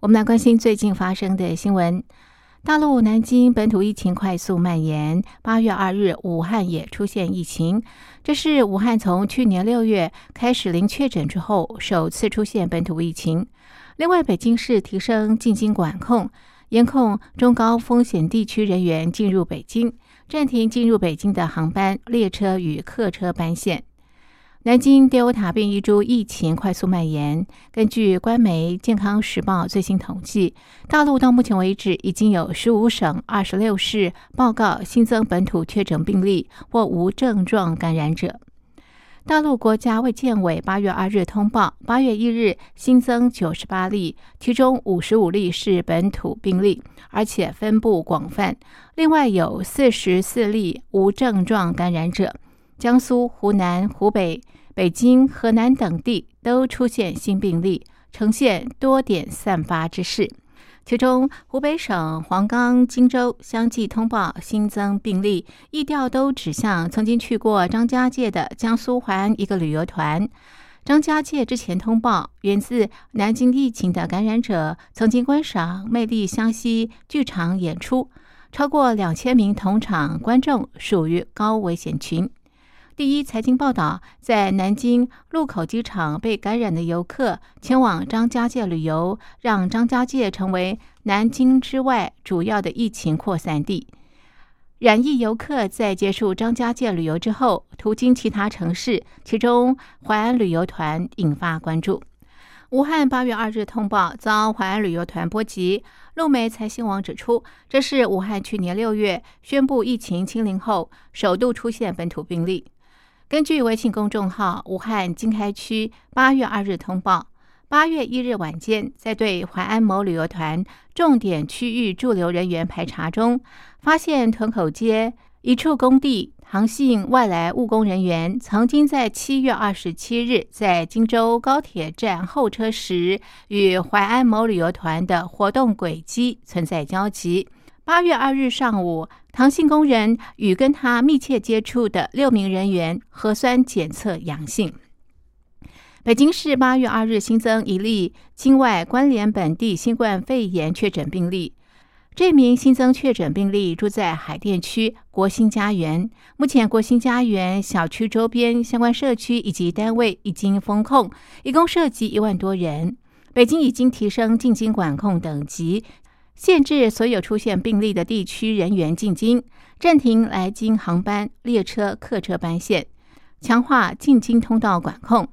我们来关心最近发生的新闻。大陆南京本土疫情快速蔓延，八月二日，武汉也出现疫情。这是武汉从去年六月开始零确诊之后，首次出现本土疫情。另外，北京市提升进京管控，严控中高风险地区人员进入北京，暂停进入北京的航班、列车与客车班线。南京 Delta 变异株疫情快速蔓延。根据官媒《健康时报》最新统计，大陆到目前为止已经有十五省、二十六市报告新增本土确诊病例或无症状感染者。大陆国家卫健委八月二日通报，八月一日新增九十八例，其中五十五例是本土病例，而且分布广泛。另外有四十四例无症状感染者。江苏、湖南、湖北。北京、河南等地都出现新病例，呈现多点散发之势。其中，湖北省黄冈、荆州相继通报新增病例，疫调都指向曾经去过张家界的江苏淮安一个旅游团。张家界之前通报，源自南京疫情的感染者曾经观赏魅力湘西剧场演出，超过两千名同场观众属于高危险群。第一财经报道，在南京禄口机场被感染的游客前往张家界旅游，让张家界成为南京之外主要的疫情扩散地。染疫游客在结束张家界旅游之后，途经其他城市，其中淮安旅游团引发关注。武汉八月二日通报遭淮安旅游团波及，路媒财新网指出，这是武汉去年六月宣布疫情清零后，首度出现本土病例。根据微信公众号“武汉经开区”八月二日通报，八月一日晚间，在对淮安某旅游团重点区域驻留人员排查中，发现屯口街一处工地唐姓外来务工人员曾经在七月二十七日在荆州高铁站候车时，与淮安某旅游团的活动轨迹存在交集。八月二日上午，唐姓工人与跟他密切接触的六名人员核酸检测阳性。北京市八月二日新增一例境外关联本地新冠肺炎确诊病例，这名新增确诊病例住在海淀区国兴家园。目前，国兴家园小区周边相关社区以及单位已经封控，一共涉及一万多人。北京已经提升进京管控等级。限制所有出现病例的地区人员进京，暂停来京航班、列车、客车班线，强化进京通道管控，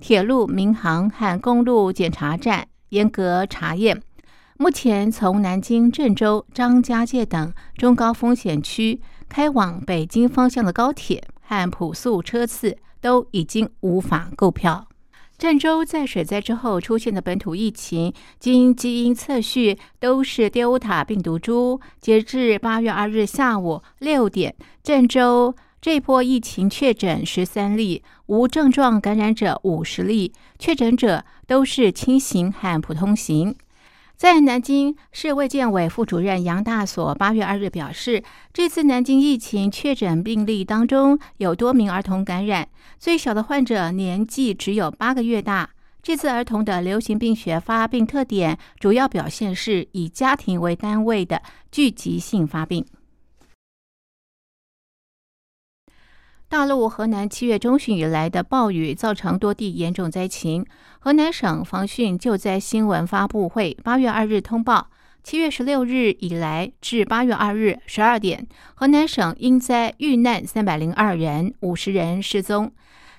铁路、民航和公路检查站严格查验。目前，从南京、郑州、张家界等中高风险区开往北京方向的高铁和普速车次都已经无法购票。郑州在水灾之后出现的本土疫情，经基因测序都是 Delta 病毒株。截至八月二日下午六点，郑州这波疫情确诊十三例，无症状感染者五十例，确诊者都是轻型和普通型。在南京市卫健委副主任杨大所八月二日表示，这次南京疫情确诊病例当中有多名儿童感染，最小的患者年纪只有八个月大。这次儿童的流行病学发病特点主要表现是以家庭为单位的聚集性发病。大陆河南七月中旬以来的暴雨造成多地严重灾情。河南省防汛救灾新闻发布会八月二日通报，七月十六日以来至八月二日十二点，河南省因灾遇难三百零二人，五十人失踪。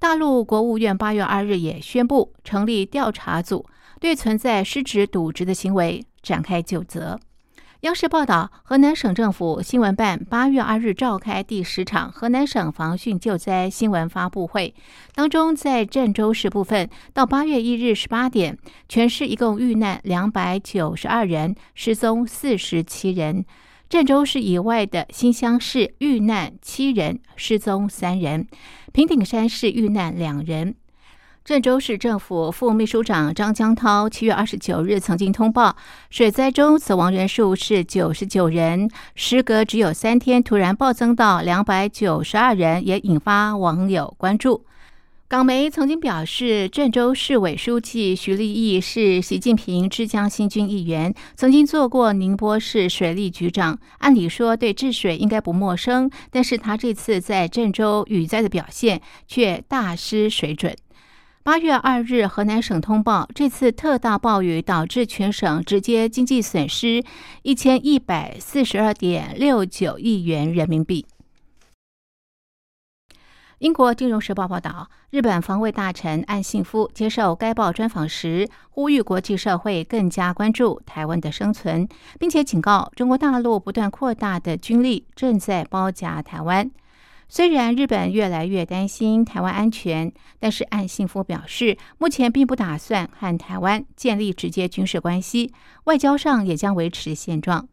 大陆国务院八月二日也宣布成立调查组，对存在失职渎职的行为展开就责。央视报道，河南省政府新闻办八月二日召开第十场河南省防汛救灾新闻发布会，当中在郑州市部分，到八月一日十八点，全市一共遇难两百九十二人，失踪四十七人。郑州市以外的新乡市遇难七人，失踪三人；平顶山市遇难两人。郑州市政府副秘书长张江涛七月二十九日曾经通报，水灾中死亡人数是九十九人，时隔只有三天，突然暴增到两百九十二人，也引发网友关注。港媒曾经表示，郑州市委书记徐立毅是习近平之江新军一员，曾经做过宁波市水利局长，按理说对治水应该不陌生，但是他这次在郑州雨灾的表现却大失水准。八月二日，河南省通报，这次特大暴雨导致全省直接经济损失一千一百四十二点六九亿元人民币。英国金融时报报道，日本防卫大臣岸信夫接受该报专访时，呼吁国际社会更加关注台湾的生存，并且警告中国大陆不断扩大的军力正在包夹台湾。虽然日本越来越担心台湾安全，但是岸信夫表示，目前并不打算和台湾建立直接军事关系，外交上也将维持现状。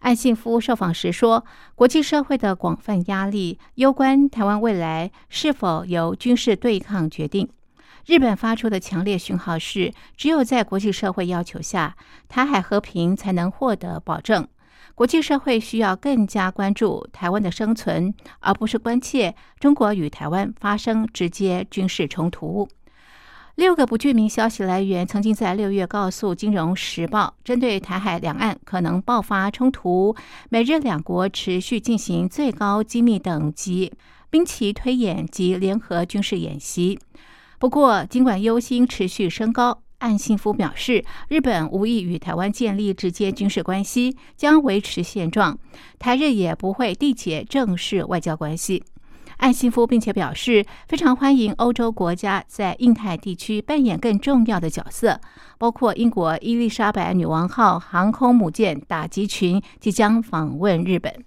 岸信夫受访时说，国际社会的广泛压力攸关台湾未来是否由军事对抗决定。日本发出的强烈讯号是，只有在国际社会要求下，台海和平才能获得保证。国际社会需要更加关注台湾的生存，而不是关切中国与台湾发生直接军事冲突。六个不具名消息来源曾经在六月告诉《金融时报》，针对台海两岸可能爆发冲突，美日两国持续进行最高机密等级兵棋推演及联合军事演习。不过，尽管忧心持续升高。岸信夫表示，日本无意与台湾建立直接军事关系，将维持现状，台日也不会缔结正式外交关系。岸信夫并且表示，非常欢迎欧洲国家在印太地区扮演更重要的角色，包括英国伊丽莎白女王号航空母舰打击群即将访问日本。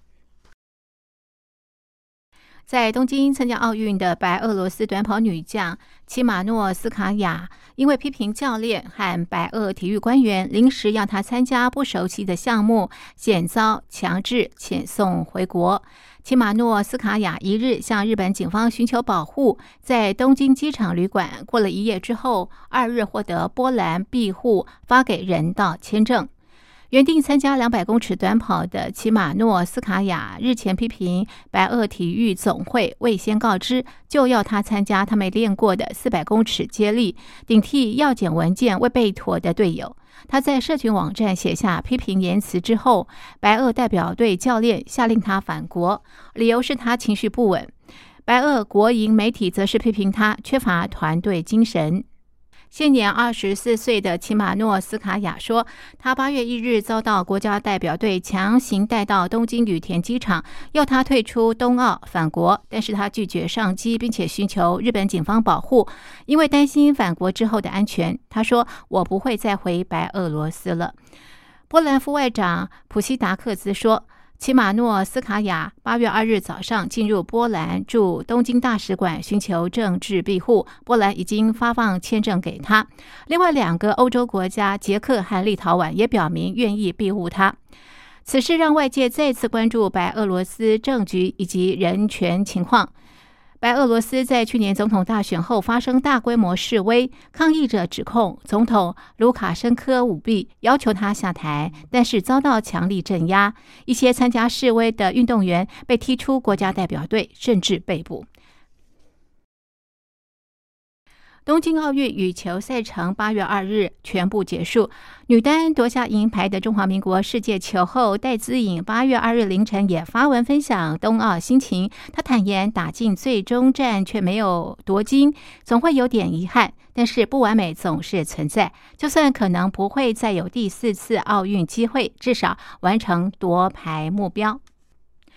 在东京参加奥运的白俄罗斯短跑女将齐马诺斯卡娅，因为批评教练和白俄体育官员临时要她参加不熟悉的项目，险遭强制遣送回国。齐马诺斯卡娅一日向日本警方寻求保护，在东京机场旅馆过了一夜之后，二日获得波兰庇护，发给人道签证。原定参加两百公尺短跑的齐马诺斯卡娅日前批评白俄体育总会未先告知就要他参加他没练过的四百公尺接力，顶替要检文件未备妥的队友。他在社群网站写下批评言辞之后，白俄代表队教练下令他返国，理由是他情绪不稳。白俄国营媒体则是批评他缺乏团队精神。现年二十四岁的齐马诺斯卡娅说：“他八月一日遭到国家代表队强行带到东京羽田机场，要他退出冬奥返国，但是他拒绝上机，并且寻求日本警方保护，因为担心返国之后的安全。他说：‘我不会再回白俄罗斯了。’波兰副外长普希达克兹说。”齐马诺斯卡娅八月二日早上进入波兰驻东京大使馆寻求政治庇护，波兰已经发放签证给他。另外两个欧洲国家捷克和立陶宛也表明愿意庇护他。此事让外界再次关注白俄罗斯政局以及人权情况。白俄罗斯在去年总统大选后发生大规模示威，抗议者指控总统卢卡申科舞弊，要求他下台，但是遭到强力镇压。一些参加示威的运动员被踢出国家代表队，甚至被捕。东京奥运羽球赛程八月二日全部结束，女单夺下银牌的中华民国世界球后戴资颖八月二日凌晨也发文分享冬奥心情。她坦言打进最终战却没有夺金，总会有点遗憾。但是不完美总是存在，就算可能不会再有第四次奥运机会，至少完成夺牌目标。